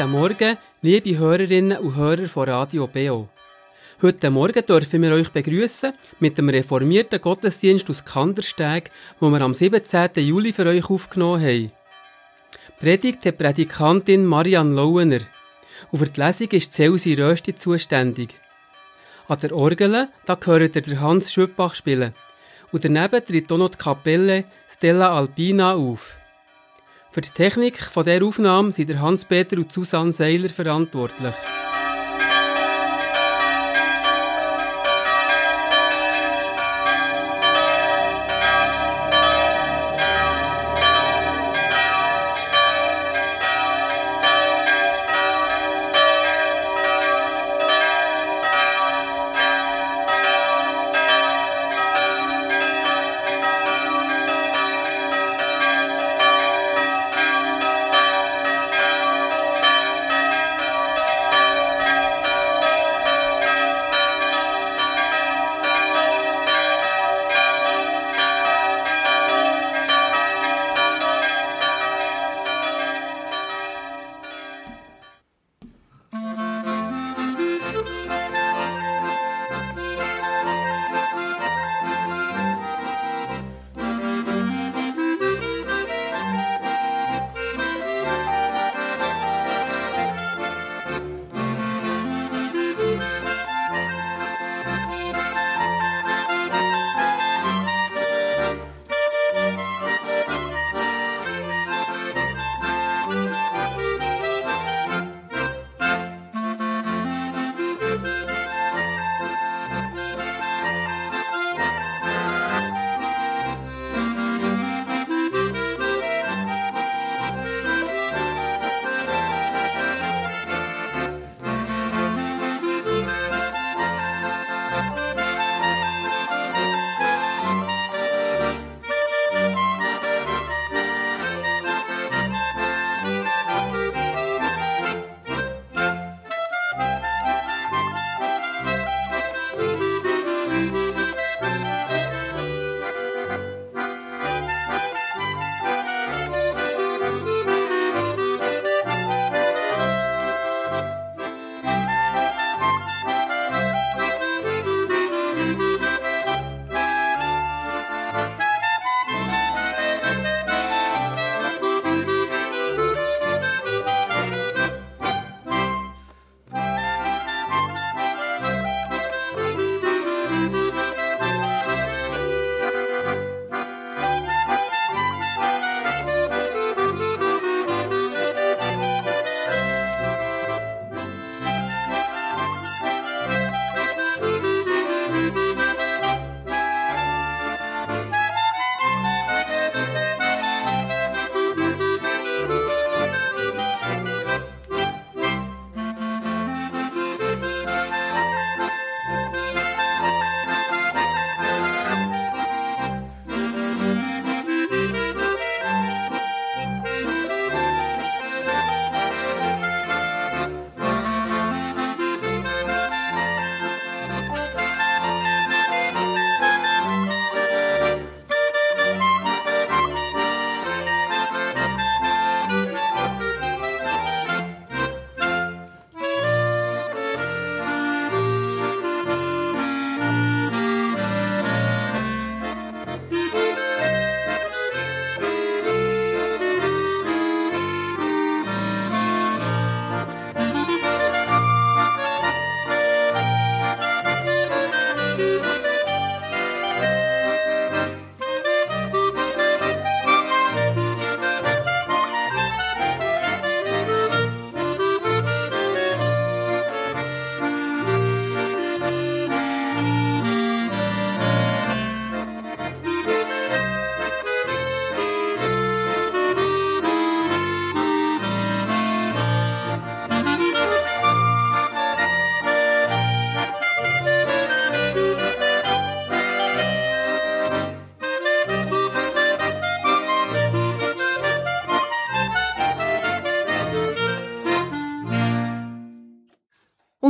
Guten Morgen, liebe Hörerinnen und Hörer von Radio BO. Heute Morgen dürfen wir euch begrüßen mit dem reformierten Gottesdienst aus Kandersteg, wo wir am 17. Juli für euch aufgenommen haben. Predigt die Predikantin Marianne Lauener. Und für die Lesung ist Celsi Rösti zuständig. An der Orgel da gehört der Hans Schüppach spielen. Und daneben tritt auch noch die Kapelle Stella Alpina auf. Für die Technik von der Aufnahme sind Hans-Peter und Susanne Seiler verantwortlich.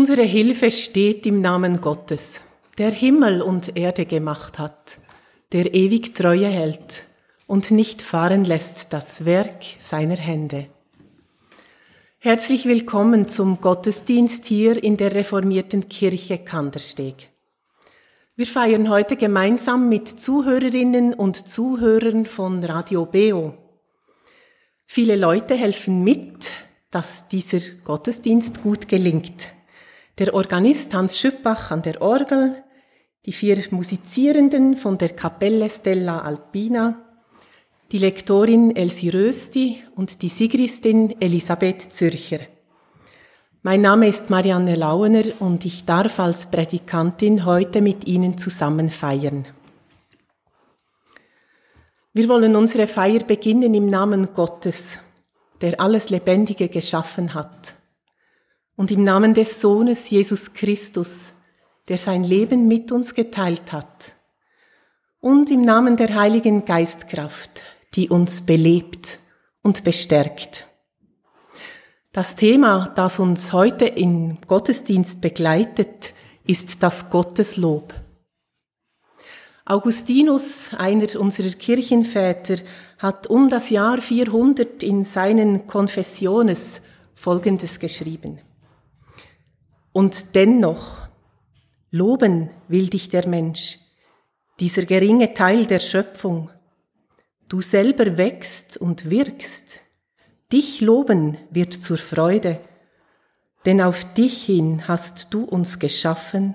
Unsere Hilfe steht im Namen Gottes, der Himmel und Erde gemacht hat, der ewig Treue hält und nicht fahren lässt das Werk seiner Hände. Herzlich willkommen zum Gottesdienst hier in der reformierten Kirche Kandersteg. Wir feiern heute gemeinsam mit Zuhörerinnen und Zuhörern von Radio Beo. Viele Leute helfen mit, dass dieser Gottesdienst gut gelingt. Der Organist Hans Schüppach an der Orgel, die vier Musizierenden von der Kapelle Stella Alpina, die Lektorin Elsie Rösti und die Sigristin Elisabeth Zürcher. Mein Name ist Marianne Lauener und ich darf als Prädikantin heute mit Ihnen zusammen feiern. Wir wollen unsere Feier beginnen im Namen Gottes, der alles Lebendige geschaffen hat, und im Namen des Sohnes Jesus Christus, der sein Leben mit uns geteilt hat, und im Namen der Heiligen Geistkraft, die uns belebt und bestärkt. Das Thema, das uns heute im Gottesdienst begleitet, ist das Gotteslob. Augustinus, einer unserer Kirchenväter, hat um das Jahr 400 in seinen Confessiones Folgendes geschrieben. Und dennoch, loben will dich der Mensch, dieser geringe Teil der Schöpfung, Du selber wächst und wirkst. Dich loben wird zur Freude, denn auf dich hin hast du uns geschaffen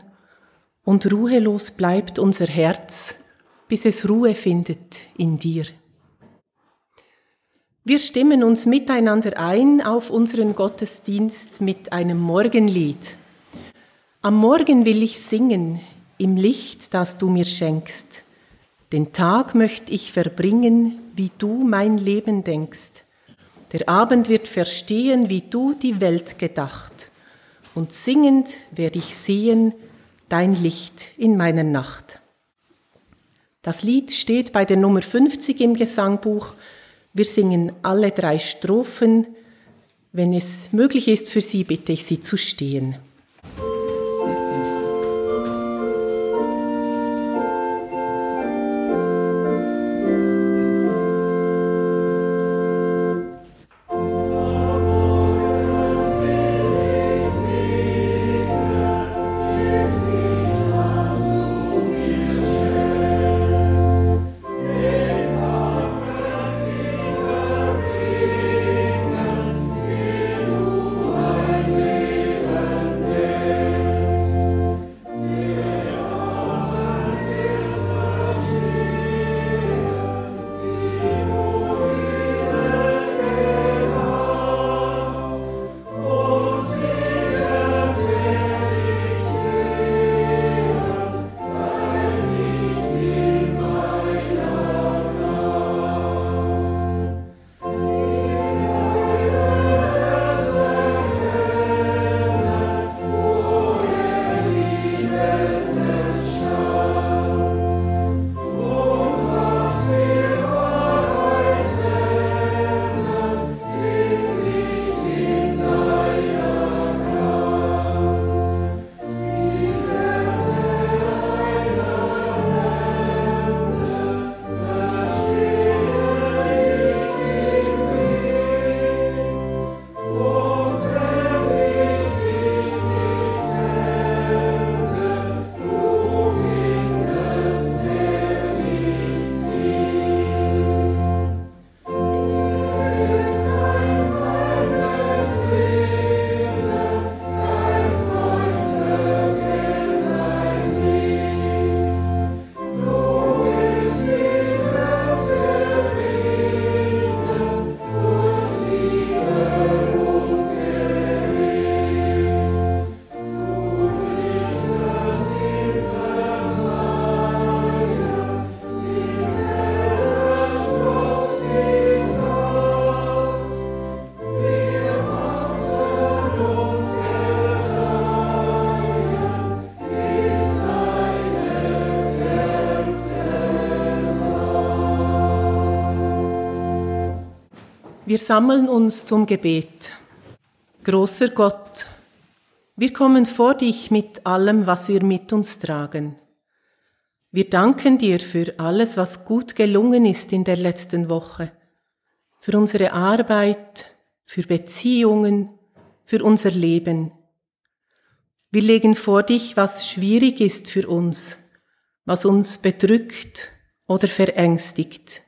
und ruhelos bleibt unser Herz, bis es Ruhe findet in dir. Wir stimmen uns miteinander ein auf unseren Gottesdienst mit einem Morgenlied. Am Morgen will ich singen im Licht, das du mir schenkst. Den Tag möchte ich verbringen, wie du mein Leben denkst. Der Abend wird verstehen, wie du die Welt gedacht. Und singend werde ich sehen dein Licht in meiner Nacht. Das Lied steht bei der Nummer 50 im Gesangbuch. Wir singen alle drei Strophen. Wenn es möglich ist für Sie, bitte ich Sie zu stehen. Wir sammeln uns zum Gebet. Großer Gott, wir kommen vor dich mit allem, was wir mit uns tragen. Wir danken dir für alles, was gut gelungen ist in der letzten Woche, für unsere Arbeit, für Beziehungen, für unser Leben. Wir legen vor dich, was schwierig ist für uns, was uns bedrückt oder verängstigt.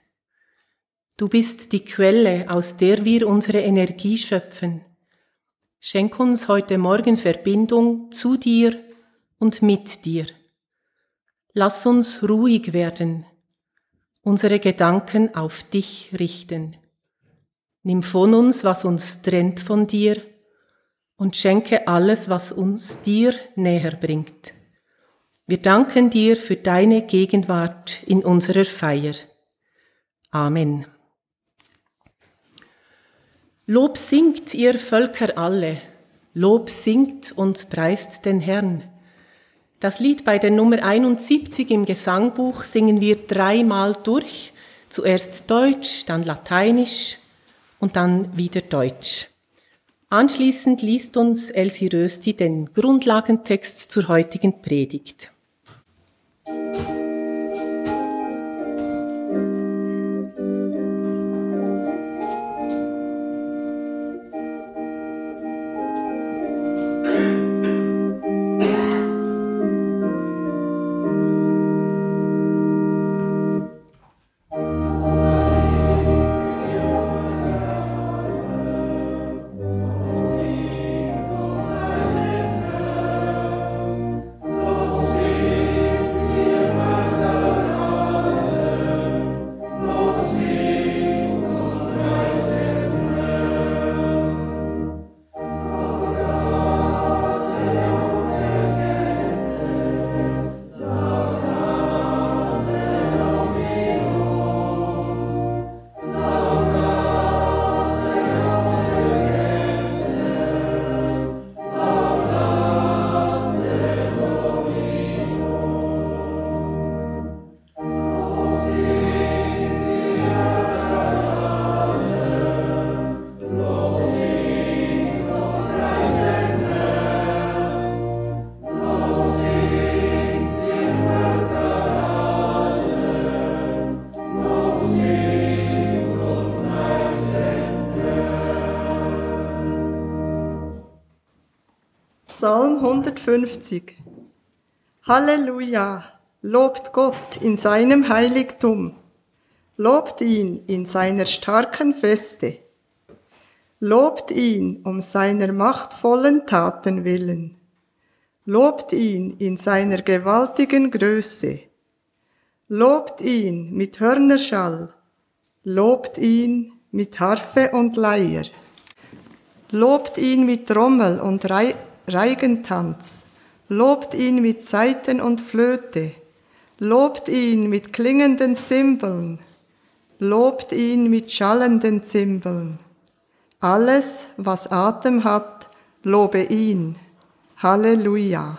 Du bist die Quelle, aus der wir unsere Energie schöpfen. Schenk uns heute Morgen Verbindung zu dir und mit dir. Lass uns ruhig werden, unsere Gedanken auf dich richten. Nimm von uns, was uns trennt von dir, und schenke alles, was uns dir näher bringt. Wir danken dir für deine Gegenwart in unserer Feier. Amen. Lob singt ihr Völker alle, Lob singt und preist den Herrn. Das Lied bei der Nummer 71 im Gesangbuch singen wir dreimal durch, zuerst Deutsch, dann Lateinisch und dann wieder Deutsch. Anschließend liest uns Elsie Rösti den Grundlagentext zur heutigen Predigt. Psalm 150 Halleluja! Lobt Gott in seinem Heiligtum. Lobt ihn in seiner starken Feste. Lobt ihn um seiner machtvollen Taten willen. Lobt ihn in seiner gewaltigen Größe. Lobt ihn mit Hörnerschall. Lobt ihn mit Harfe und Leier. Lobt ihn mit Trommel und Reigentanz, lobt ihn mit Saiten und Flöte, lobt ihn mit klingenden Zimbeln, lobt ihn mit schallenden Zimbeln. Alles, was Atem hat, lobe ihn. Halleluja.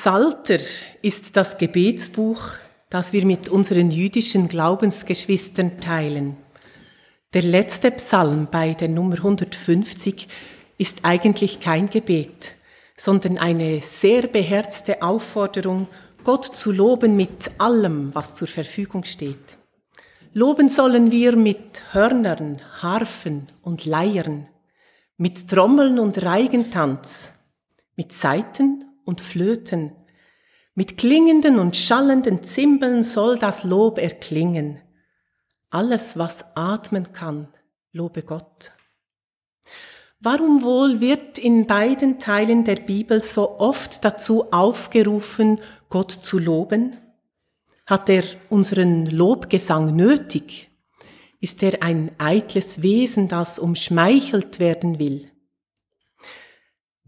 Psalter ist das Gebetsbuch, das wir mit unseren jüdischen Glaubensgeschwistern teilen. Der letzte Psalm bei der Nummer 150 ist eigentlich kein Gebet, sondern eine sehr beherzte Aufforderung, Gott zu loben mit allem, was zur Verfügung steht. Loben sollen wir mit Hörnern, Harfen und Leiern, mit Trommeln und Reigentanz, mit Saiten und Flöten. Mit klingenden und schallenden Zimbeln soll das Lob erklingen. Alles, was atmen kann, lobe Gott. Warum wohl wird in beiden Teilen der Bibel so oft dazu aufgerufen, Gott zu loben? Hat er unseren Lobgesang nötig? Ist er ein eitles Wesen, das umschmeichelt werden will?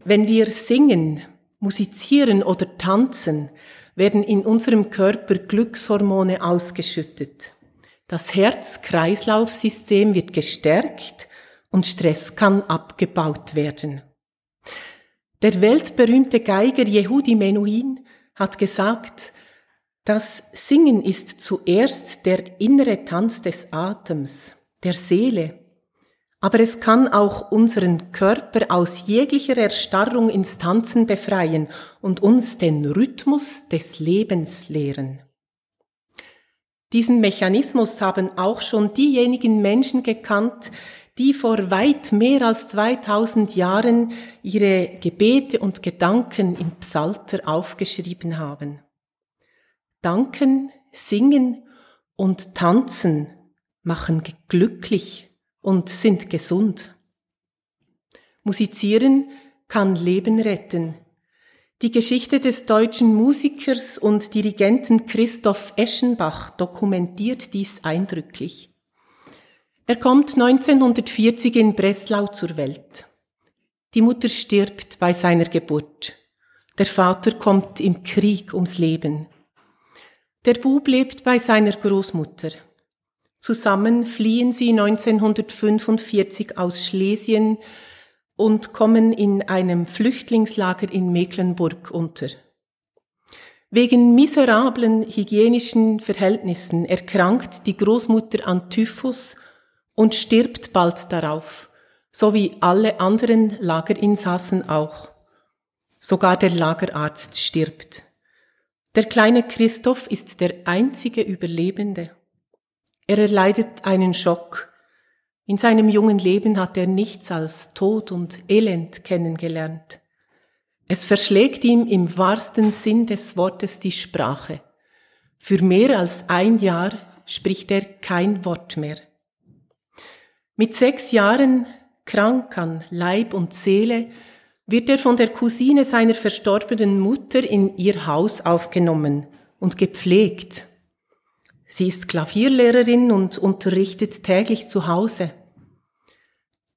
Wenn wir singen, musizieren oder tanzen, werden in unserem Körper Glückshormone ausgeschüttet. Das Herz-Kreislauf-System wird gestärkt und Stress kann abgebaut werden. Der weltberühmte Geiger Yehudi Menuhin hat gesagt, das Singen ist zuerst der innere Tanz des Atems, der Seele, aber es kann auch unseren Körper aus jeglicher Erstarrung ins Tanzen befreien und uns den Rhythmus des Lebens lehren. Diesen Mechanismus haben auch schon diejenigen Menschen gekannt, die vor weit mehr als 2000 Jahren ihre Gebete und Gedanken im Psalter aufgeschrieben haben. Danken, singen und tanzen machen glücklich und sind gesund. Musizieren kann Leben retten. Die Geschichte des deutschen Musikers und Dirigenten Christoph Eschenbach dokumentiert dies eindrücklich. Er kommt 1940 in Breslau zur Welt. Die Mutter stirbt bei seiner Geburt. Der Vater kommt im Krieg ums Leben. Der Bub lebt bei seiner Großmutter. Zusammen fliehen sie 1945 aus Schlesien und kommen in einem Flüchtlingslager in Mecklenburg unter. Wegen miserablen hygienischen Verhältnissen erkrankt die Großmutter an Typhus und stirbt bald darauf, so wie alle anderen Lagerinsassen auch. Sogar der Lagerarzt stirbt. Der kleine Christoph ist der einzige Überlebende. Er erleidet einen Schock. In seinem jungen Leben hat er nichts als Tod und Elend kennengelernt. Es verschlägt ihm im wahrsten Sinn des Wortes die Sprache. Für mehr als ein Jahr spricht er kein Wort mehr. Mit sechs Jahren, krank an Leib und Seele, wird er von der Cousine seiner verstorbenen Mutter in ihr Haus aufgenommen und gepflegt. Sie ist Klavierlehrerin und unterrichtet täglich zu Hause.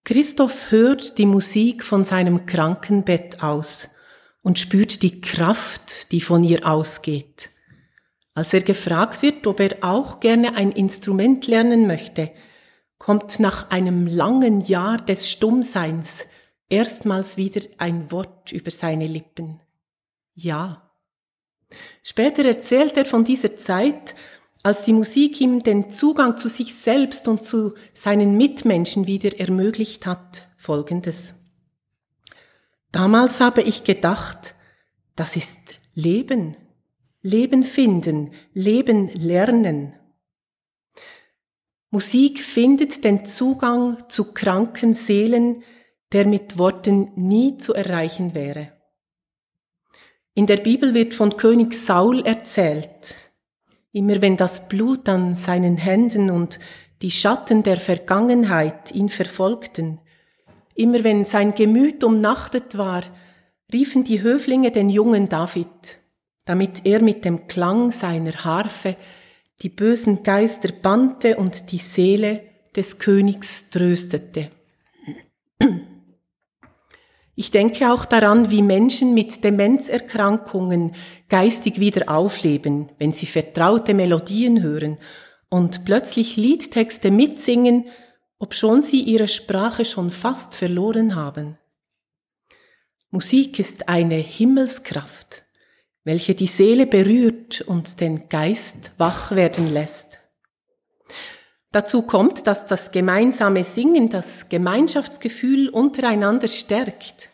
Christoph hört die Musik von seinem Krankenbett aus und spürt die Kraft, die von ihr ausgeht. Als er gefragt wird, ob er auch gerne ein Instrument lernen möchte, kommt nach einem langen Jahr des Stummseins erstmals wieder ein Wort über seine Lippen. Ja. Später erzählt er von dieser Zeit, als die Musik ihm den Zugang zu sich selbst und zu seinen Mitmenschen wieder ermöglicht hat, folgendes. Damals habe ich gedacht, das ist Leben, Leben finden, Leben lernen. Musik findet den Zugang zu kranken Seelen, der mit Worten nie zu erreichen wäre. In der Bibel wird von König Saul erzählt, Immer wenn das Blut an seinen Händen und die Schatten der Vergangenheit ihn verfolgten, immer wenn sein Gemüt umnachtet war, riefen die Höflinge den jungen David, damit er mit dem Klang seiner Harfe die bösen Geister bannte und die Seele des Königs tröstete. Ich denke auch daran, wie Menschen mit Demenzerkrankungen geistig wieder aufleben, wenn sie vertraute Melodien hören und plötzlich Liedtexte mitsingen, obschon sie ihre Sprache schon fast verloren haben. Musik ist eine Himmelskraft, welche die Seele berührt und den Geist wach werden lässt. Dazu kommt, dass das gemeinsame Singen das Gemeinschaftsgefühl untereinander stärkt.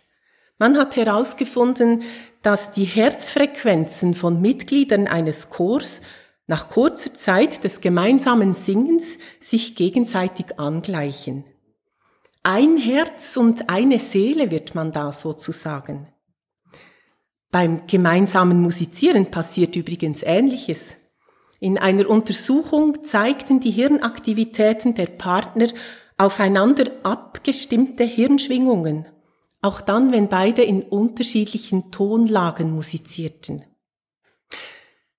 Man hat herausgefunden, dass die Herzfrequenzen von Mitgliedern eines Chors nach kurzer Zeit des gemeinsamen Singens sich gegenseitig angleichen. Ein Herz und eine Seele wird man da sozusagen. Beim gemeinsamen Musizieren passiert übrigens Ähnliches. In einer Untersuchung zeigten die Hirnaktivitäten der Partner aufeinander abgestimmte Hirnschwingungen, auch dann, wenn beide in unterschiedlichen Tonlagen musizierten.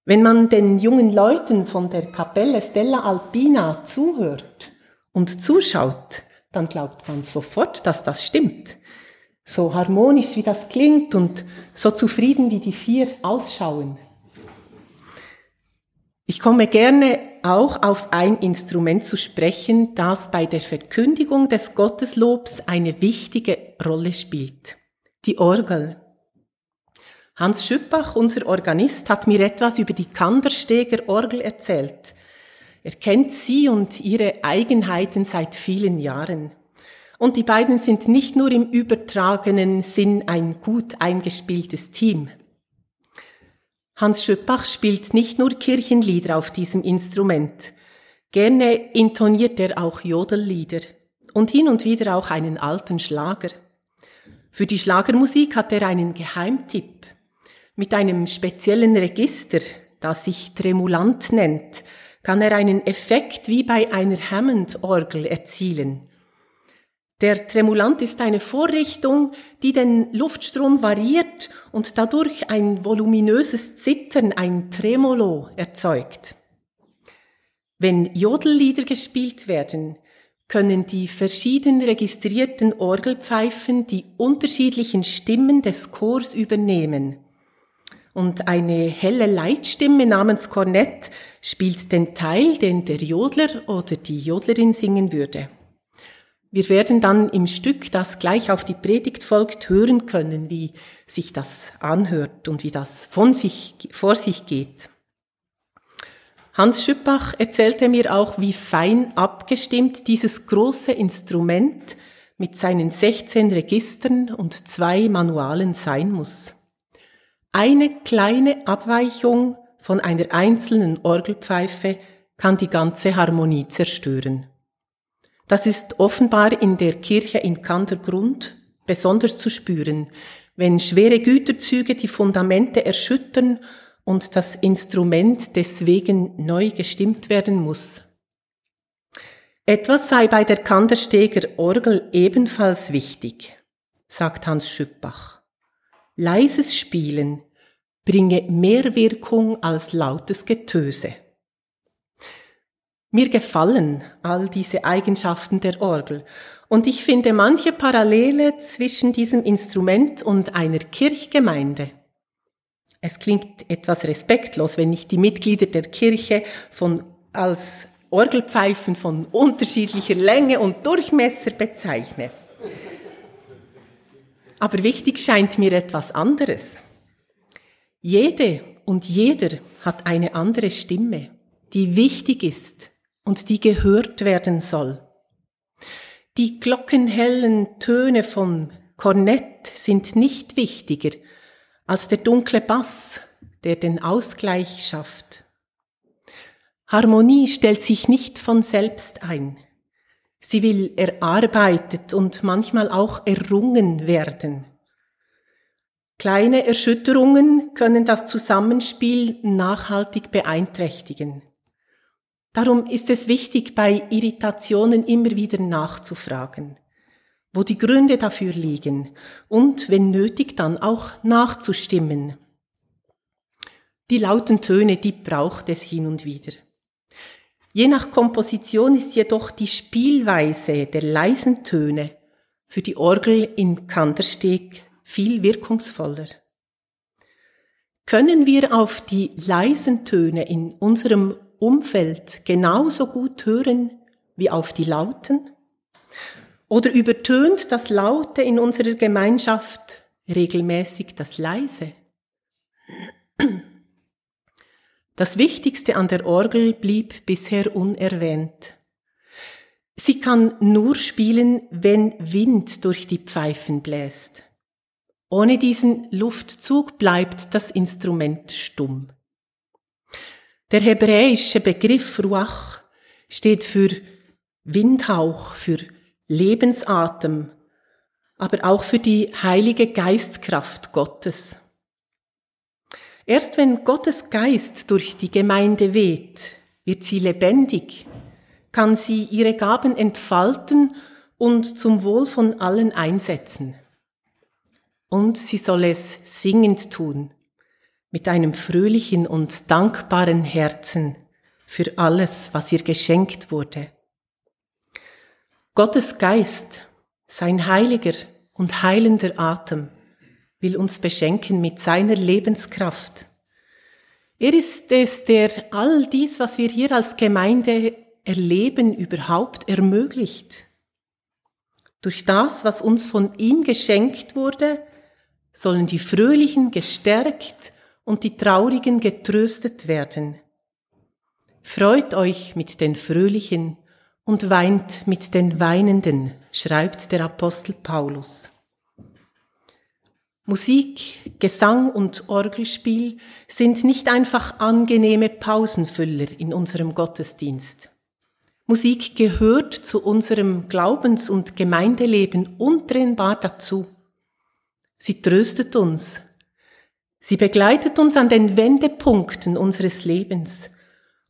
Wenn man den jungen Leuten von der Kapelle Stella Alpina zuhört und zuschaut, dann glaubt man sofort, dass das stimmt. So harmonisch wie das klingt und so zufrieden wie die vier ausschauen. Ich komme gerne auch auf ein Instrument zu sprechen, das bei der Verkündigung des Gotteslobs eine wichtige Rolle spielt. Die Orgel. Hans Schüppach, unser Organist, hat mir etwas über die Kandersteger Orgel erzählt. Er kennt sie und ihre Eigenheiten seit vielen Jahren. Und die beiden sind nicht nur im übertragenen Sinn ein gut eingespieltes Team. Hans Schöppach spielt nicht nur Kirchenlieder auf diesem Instrument. Gerne intoniert er auch Jodellieder und hin und wieder auch einen alten Schlager. Für die Schlagermusik hat er einen Geheimtipp. Mit einem speziellen Register, das sich Tremulant nennt, kann er einen Effekt wie bei einer Hammond-Orgel erzielen. Der Tremulant ist eine Vorrichtung, die den Luftstrom variiert und dadurch ein voluminöses Zittern, ein Tremolo erzeugt. Wenn Jodellieder gespielt werden, können die verschieden registrierten Orgelpfeifen die unterschiedlichen Stimmen des Chors übernehmen. Und eine helle Leitstimme namens Kornett spielt den Teil, den der Jodler oder die Jodlerin singen würde. Wir werden dann im Stück, das gleich auf die Predigt folgt, hören können, wie sich das anhört und wie das von sich, vor sich geht. Hans Schüppach erzählte mir auch, wie fein abgestimmt dieses große Instrument mit seinen 16 Registern und zwei Manualen sein muss. Eine kleine Abweichung von einer einzelnen Orgelpfeife kann die ganze Harmonie zerstören. Das ist offenbar in der Kirche in Kandergrund besonders zu spüren, wenn schwere Güterzüge die Fundamente erschüttern und das Instrument deswegen neu gestimmt werden muss. Etwas sei bei der Kandersteger Orgel ebenfalls wichtig, sagt Hans Schüppach. Leises Spielen bringe mehr Wirkung als lautes Getöse. Mir gefallen all diese Eigenschaften der Orgel und ich finde manche Parallele zwischen diesem Instrument und einer Kirchgemeinde. Es klingt etwas respektlos, wenn ich die Mitglieder der Kirche von, als Orgelpfeifen von unterschiedlicher Länge und Durchmesser bezeichne. Aber wichtig scheint mir etwas anderes. Jede und jeder hat eine andere Stimme, die wichtig ist und die gehört werden soll. Die glockenhellen Töne von Kornett sind nicht wichtiger als der dunkle Bass, der den Ausgleich schafft. Harmonie stellt sich nicht von selbst ein. Sie will erarbeitet und manchmal auch errungen werden. Kleine Erschütterungen können das Zusammenspiel nachhaltig beeinträchtigen. Darum ist es wichtig, bei Irritationen immer wieder nachzufragen, wo die Gründe dafür liegen und, wenn nötig, dann auch nachzustimmen. Die lauten Töne, die braucht es hin und wieder. Je nach Komposition ist jedoch die Spielweise der leisen Töne für die Orgel in Kandersteg viel wirkungsvoller. Können wir auf die leisen Töne in unserem Umfeld genauso gut hören wie auf die Lauten? Oder übertönt das Laute in unserer Gemeinschaft regelmäßig das Leise? Das Wichtigste an der Orgel blieb bisher unerwähnt. Sie kann nur spielen, wenn Wind durch die Pfeifen bläst. Ohne diesen Luftzug bleibt das Instrument stumm. Der hebräische Begriff Ruach steht für Windhauch, für Lebensatem, aber auch für die heilige Geistkraft Gottes. Erst wenn Gottes Geist durch die Gemeinde weht, wird sie lebendig, kann sie ihre Gaben entfalten und zum Wohl von allen einsetzen. Und sie soll es singend tun, mit einem fröhlichen und dankbaren Herzen für alles, was ihr geschenkt wurde. Gottes Geist, sein heiliger und heilender Atem, will uns beschenken mit seiner Lebenskraft. Er ist es, der all dies, was wir hier als Gemeinde erleben, überhaupt ermöglicht. Durch das, was uns von ihm geschenkt wurde, sollen die Fröhlichen gestärkt und die Traurigen getröstet werden. Freut euch mit den Fröhlichen und weint mit den Weinenden, schreibt der Apostel Paulus. Musik, Gesang und Orgelspiel sind nicht einfach angenehme Pausenfüller in unserem Gottesdienst. Musik gehört zu unserem Glaubens- und Gemeindeleben untrennbar dazu. Sie tröstet uns. Sie begleitet uns an den Wendepunkten unseres Lebens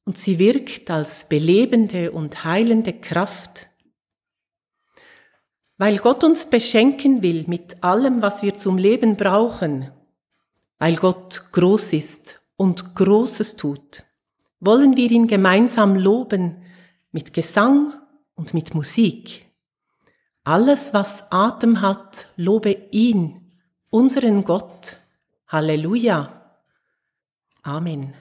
und sie wirkt als belebende und heilende Kraft. Weil Gott uns beschenken will mit allem, was wir zum Leben brauchen, weil Gott groß ist und Großes tut, wollen wir ihn gemeinsam loben mit Gesang und mit Musik. Alles, was Atem hat, lobe ihn, unseren Gott. Halleluja. Amen.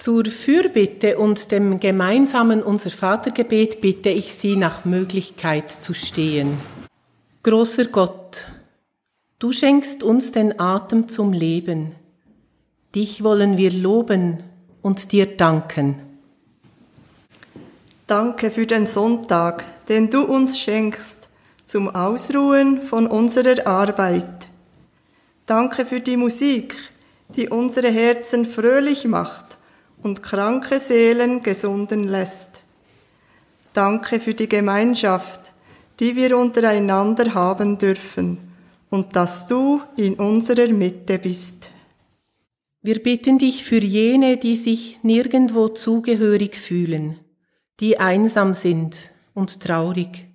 Zur Fürbitte und dem gemeinsamen Unser Vatergebet bitte ich Sie nach Möglichkeit zu stehen. Großer Gott, du schenkst uns den Atem zum Leben. Dich wollen wir loben und dir danken. Danke für den Sonntag, den du uns schenkst zum Ausruhen von unserer Arbeit. Danke für die Musik, die unsere Herzen fröhlich macht und kranke Seelen gesunden lässt. Danke für die Gemeinschaft, die wir untereinander haben dürfen und dass du in unserer Mitte bist. Wir bitten dich für jene, die sich nirgendwo zugehörig fühlen, die einsam sind und traurig.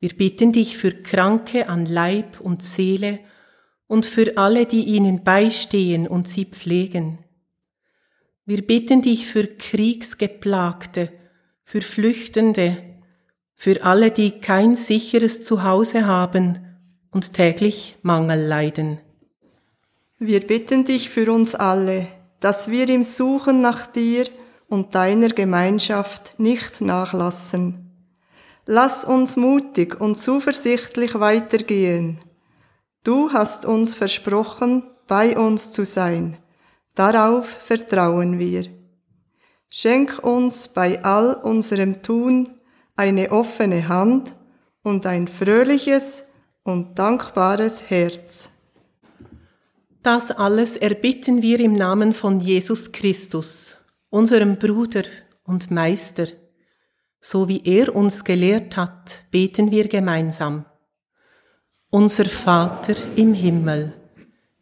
Wir bitten dich für Kranke an Leib und Seele und für alle, die ihnen beistehen und sie pflegen. Wir bitten dich für Kriegsgeplagte, für Flüchtende, für alle, die kein sicheres Zuhause haben und täglich Mangel leiden. Wir bitten dich für uns alle, dass wir im Suchen nach dir und deiner Gemeinschaft nicht nachlassen. Lass uns mutig und zuversichtlich weitergehen. Du hast uns versprochen, bei uns zu sein Darauf vertrauen wir. Schenk uns bei all unserem Tun eine offene Hand und ein fröhliches und dankbares Herz. Das alles erbitten wir im Namen von Jesus Christus, unserem Bruder und Meister. So wie er uns gelehrt hat, beten wir gemeinsam. Unser Vater im Himmel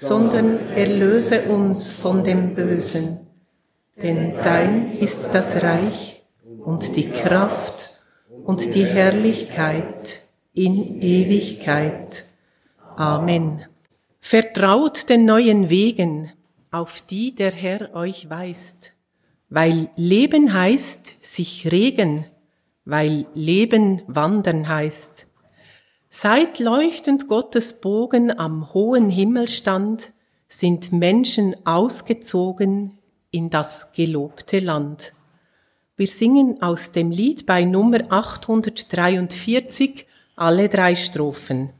sondern erlöse uns von dem Bösen. Denn dein ist das Reich und die Kraft und die Herrlichkeit in Ewigkeit. Amen. Vertraut den neuen Wegen, auf die der Herr euch weist, weil Leben heißt sich regen, weil Leben wandern heißt. Seit leuchtend Gottes Bogen am hohen Himmel stand, sind Menschen ausgezogen in das gelobte Land. Wir singen aus dem Lied bei Nummer 843 alle drei Strophen.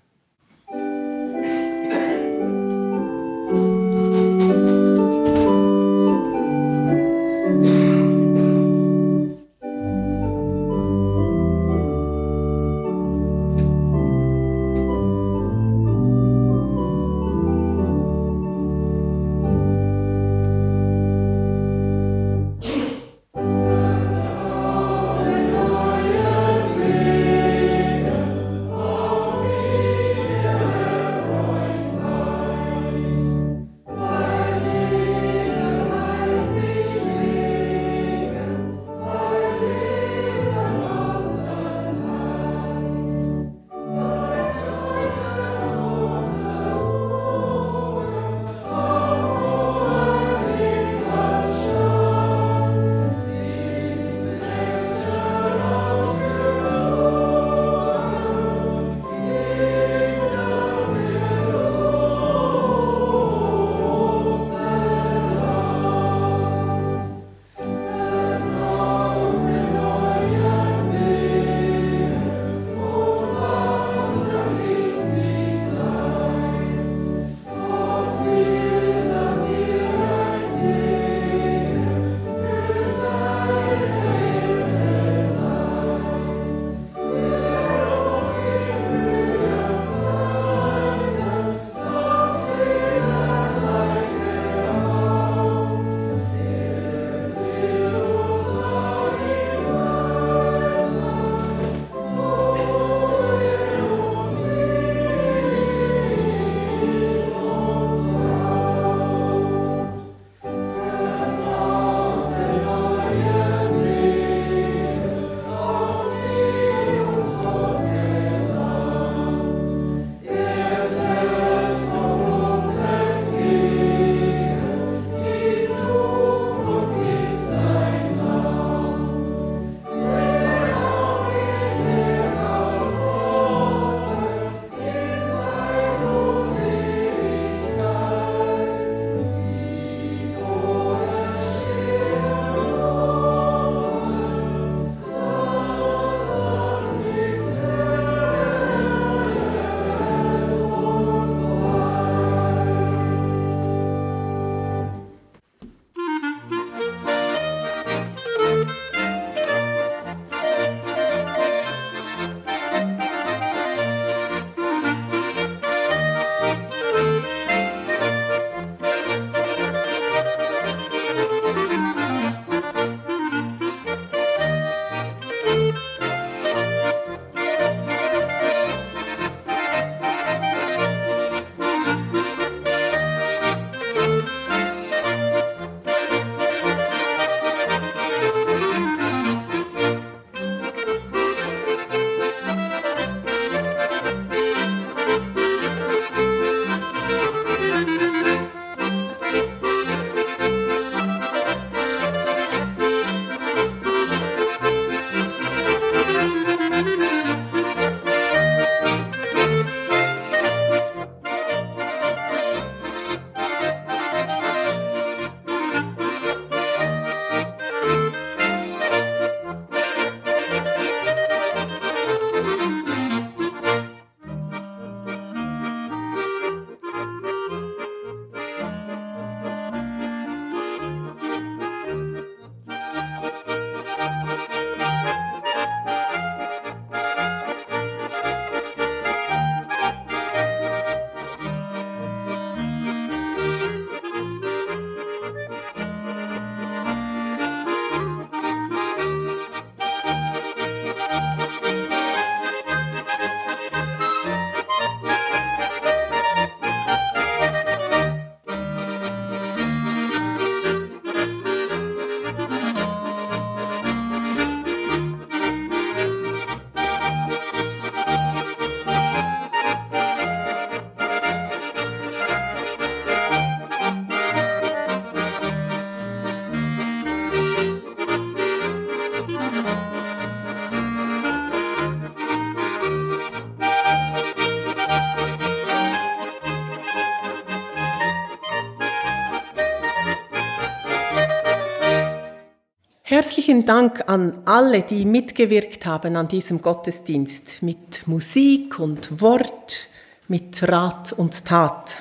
Herzlichen Dank an alle, die mitgewirkt haben an diesem Gottesdienst mit Musik und Wort, mit Rat und Tat.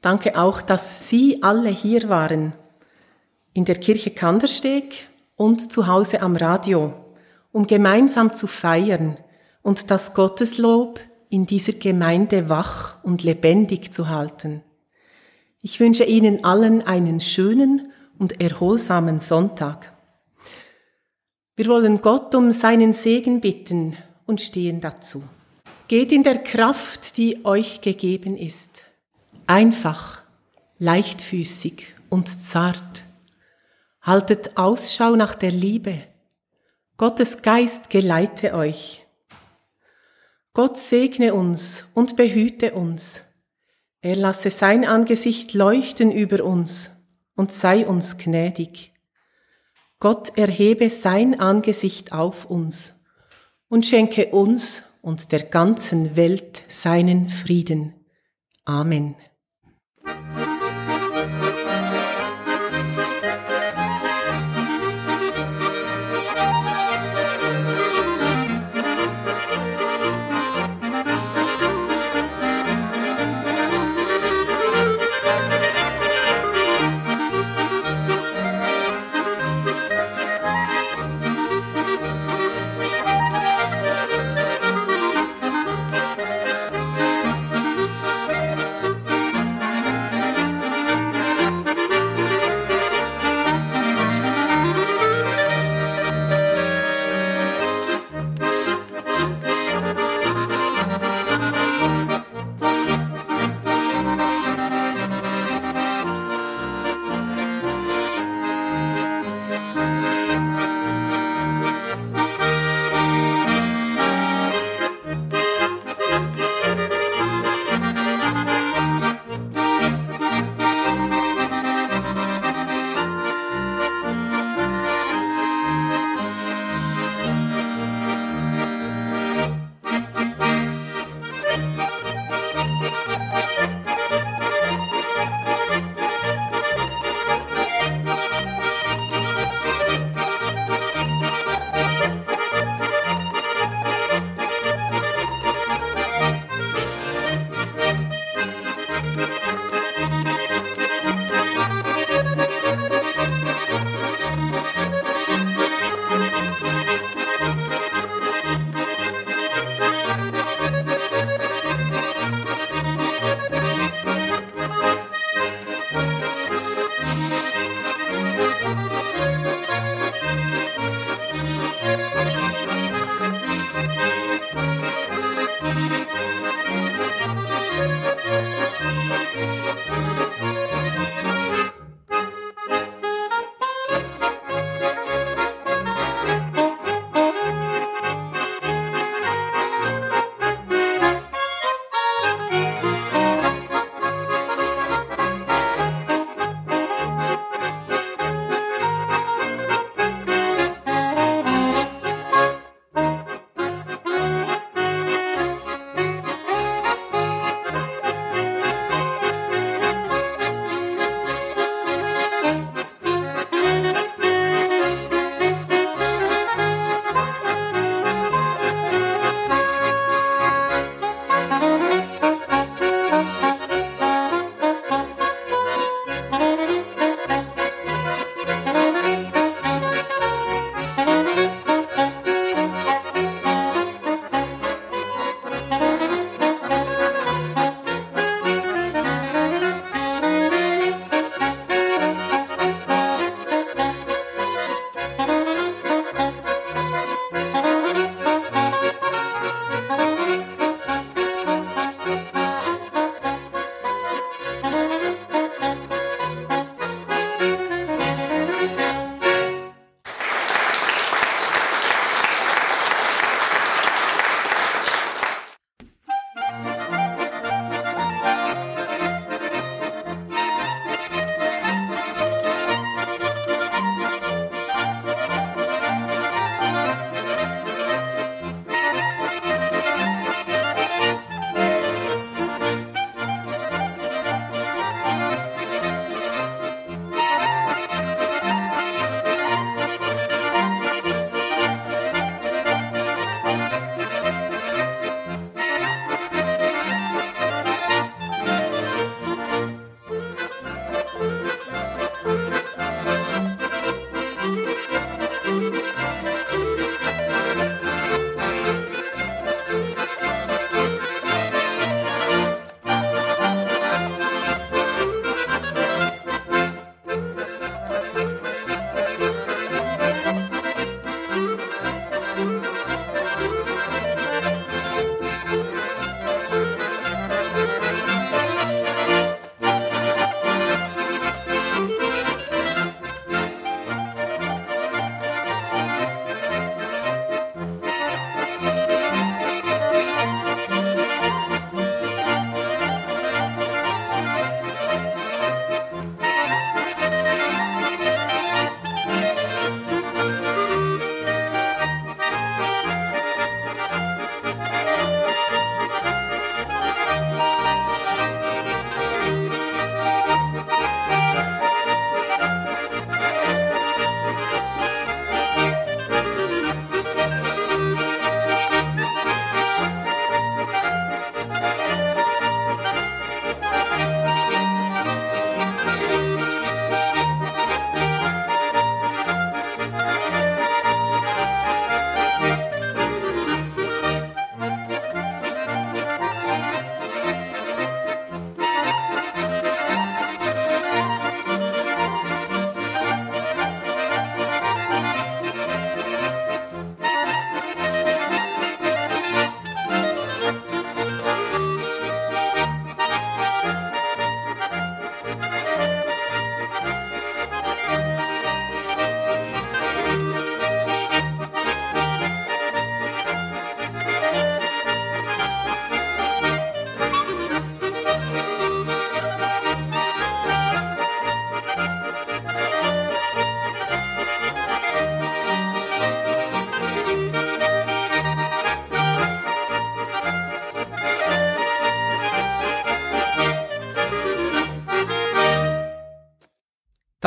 Danke auch, dass Sie alle hier waren, in der Kirche Kandersteg und zu Hause am Radio, um gemeinsam zu feiern und das Gotteslob in dieser Gemeinde wach und lebendig zu halten. Ich wünsche Ihnen allen einen schönen und erholsamen Sonntag. Wir wollen Gott um seinen Segen bitten und stehen dazu. Geht in der Kraft, die euch gegeben ist. Einfach, leichtfüßig und zart. Haltet Ausschau nach der Liebe. Gottes Geist geleite euch. Gott segne uns und behüte uns. Er lasse sein Angesicht leuchten über uns und sei uns gnädig. Gott erhebe sein Angesicht auf uns und schenke uns und der ganzen Welt seinen Frieden. Amen.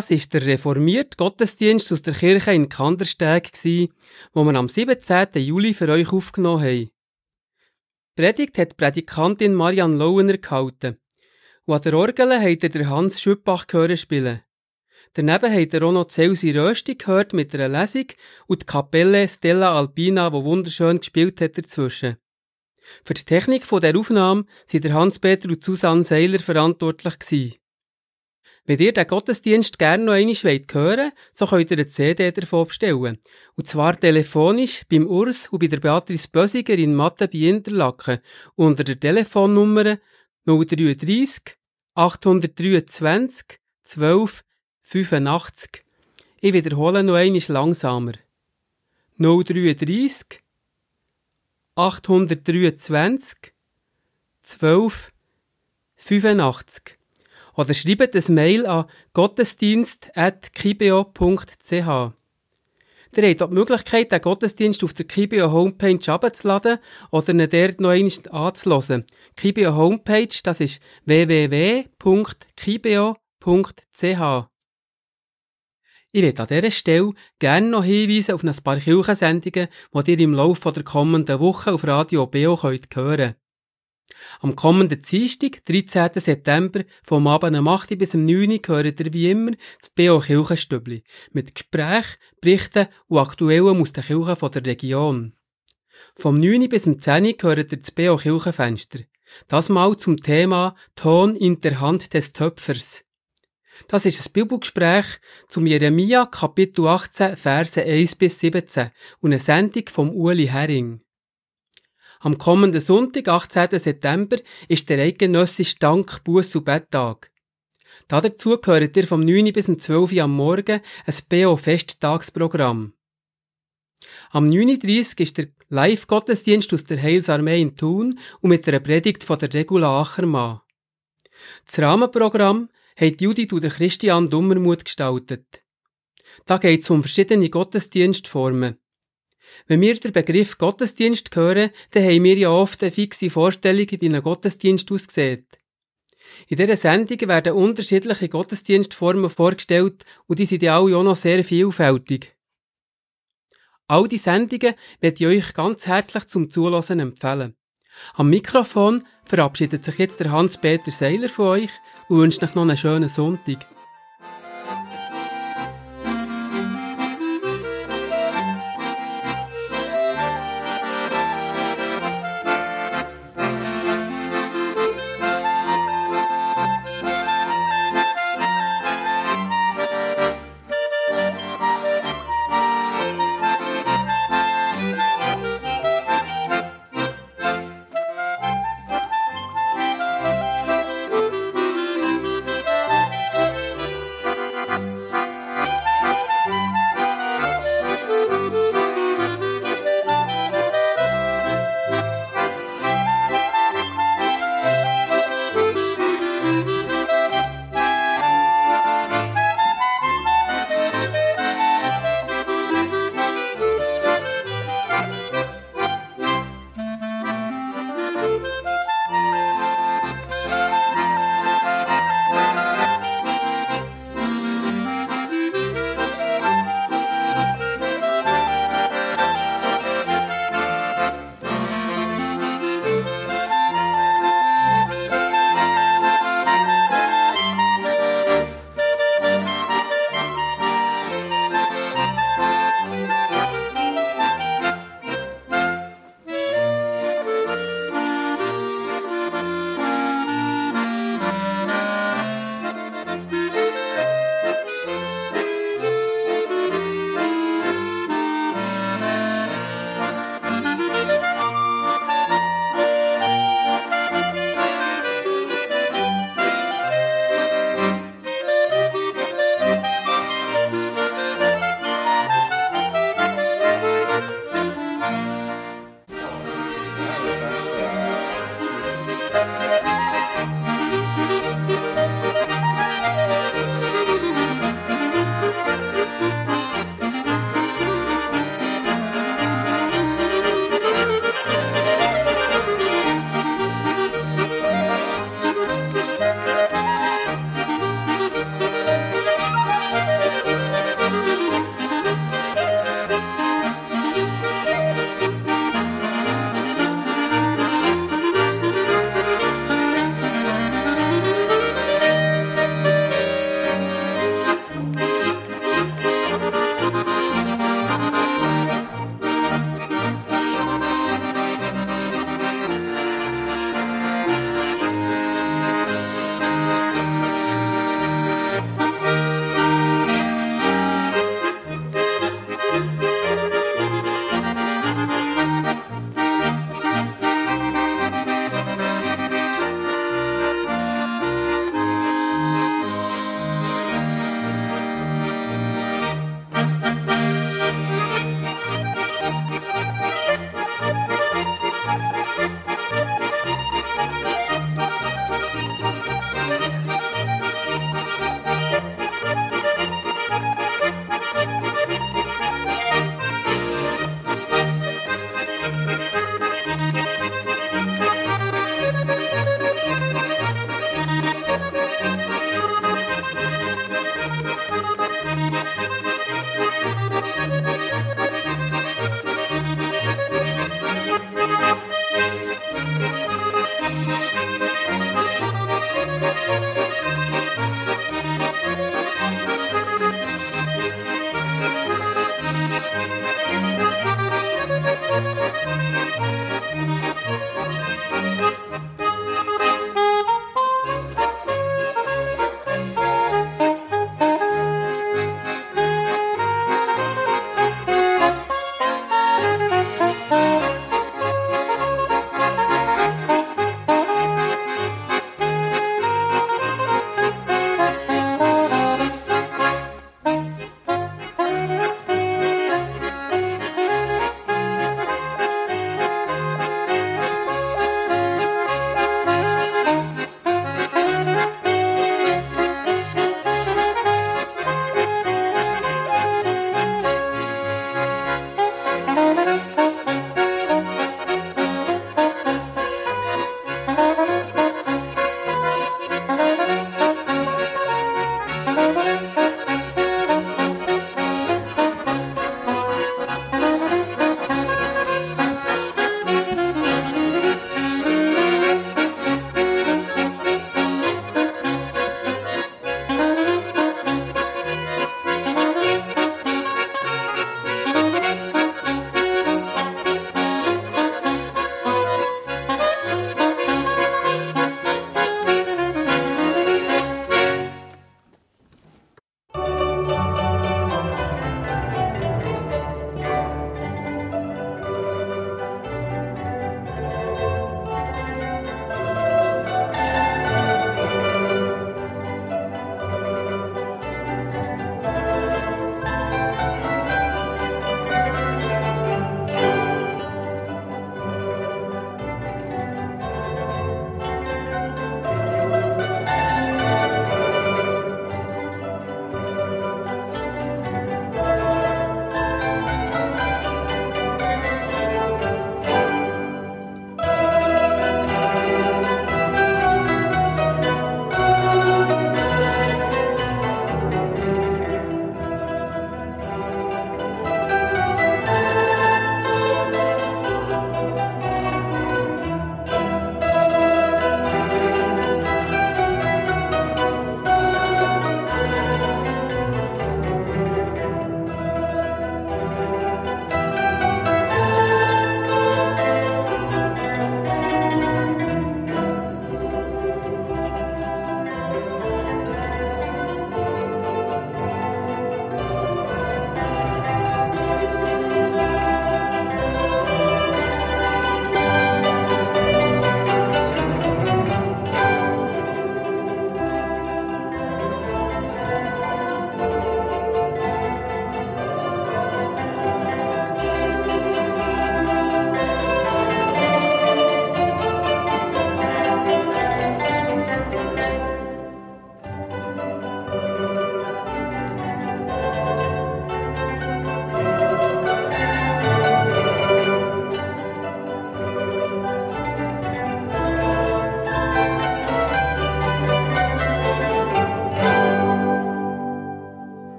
Das ist der reformierte Gottesdienst aus der Kirche in Kandersteg, wo wir am 17. Juli für euch aufgenommen haben. Predigt hat Predikantin Marianne Lauener gehalten. Und an der Orgel er der Hans Schüppach gehört spielen. Daneben hat er auch noch Celsi Rösti gehört mit einer Lesung und die Kapelle Stella Alpina, wo wunderschön gespielt hat dazwischen. Für die Technik von der Aufnahme sind der Hans-Peter und Susanne Seiler verantwortlich gewesen. Wenn ihr den Gottesdienst gerne noch einmal hören wollt, so könnt ihr eine CD davon bestellen. Und zwar telefonisch beim Urs und bei der Beatrice Bösiger in Mathe bei Interlaken unter der Telefonnummer 033 823 12 85. Ich wiederhole noch einmal langsamer. 033 823 12 85. Oder schreibt ein Mail an gottesdienst.kibio.ch. Ihr habt auch die Möglichkeit, den Gottesdienst auf der Kibio Homepage abzuladen oder ihn dort noch einmal anzuhören. Kibio Homepage, das ist www.kibio.ch. Ich werde an dieser Stelle gerne noch hinweisen auf ein paar Kirchensendungen, die ihr im Laufe der kommenden Woche auf Radio BO könnt hören Am kommenden Dienstag, 13. September, vom Abend um 8 bis um 9 Uhr, hört ihr wie immer das BO Kirchenstübli mit Gesprächen, Berichten und Aktuellen aus den Kirchen der Region. Vom 9 bis um 10 Uhr hört ihr das BO Kirchenfenster. Das mal zum Thema Ton in der Hand des Töpfers. Das ist ein Bibelgespräch zum Jeremia Kapitel 18, Verse 1 bis 17 und eine Sendung vom Uli Hering. Am kommenden Sonntag, 18. September, ist der eidgenössische Dank, Buß- und Betttag. Dazu gehört ihr vom 9 bis 12 Uhr am Morgen ein BO-Festtagsprogramm. Am 9.30 ist der Live-Gottesdienst aus der Heilsarmee in Thun und mit einer Predigt von der Regula Achermann. Das Rahmenprogramm hat Judith und Christian Dummermut gestaltet. Da geht es um verschiedene Gottesdienstformen. Wenn wir den Begriff Gottesdienst hören, dann haben wir ja oft eine fixe Vorstellung, wie ein Gottesdienst aussieht. In dieser Sendung werden unterschiedliche Gottesdienstformen vorgestellt und die sind ja auch noch sehr vielfältig. All die Sendungen möchte ich euch ganz herzlich zum Zulassen empfehlen. Am Mikrofon verabschiedet sich jetzt der Hans-Peter Seiler von euch und wünscht euch noch einen schönen Sonntag.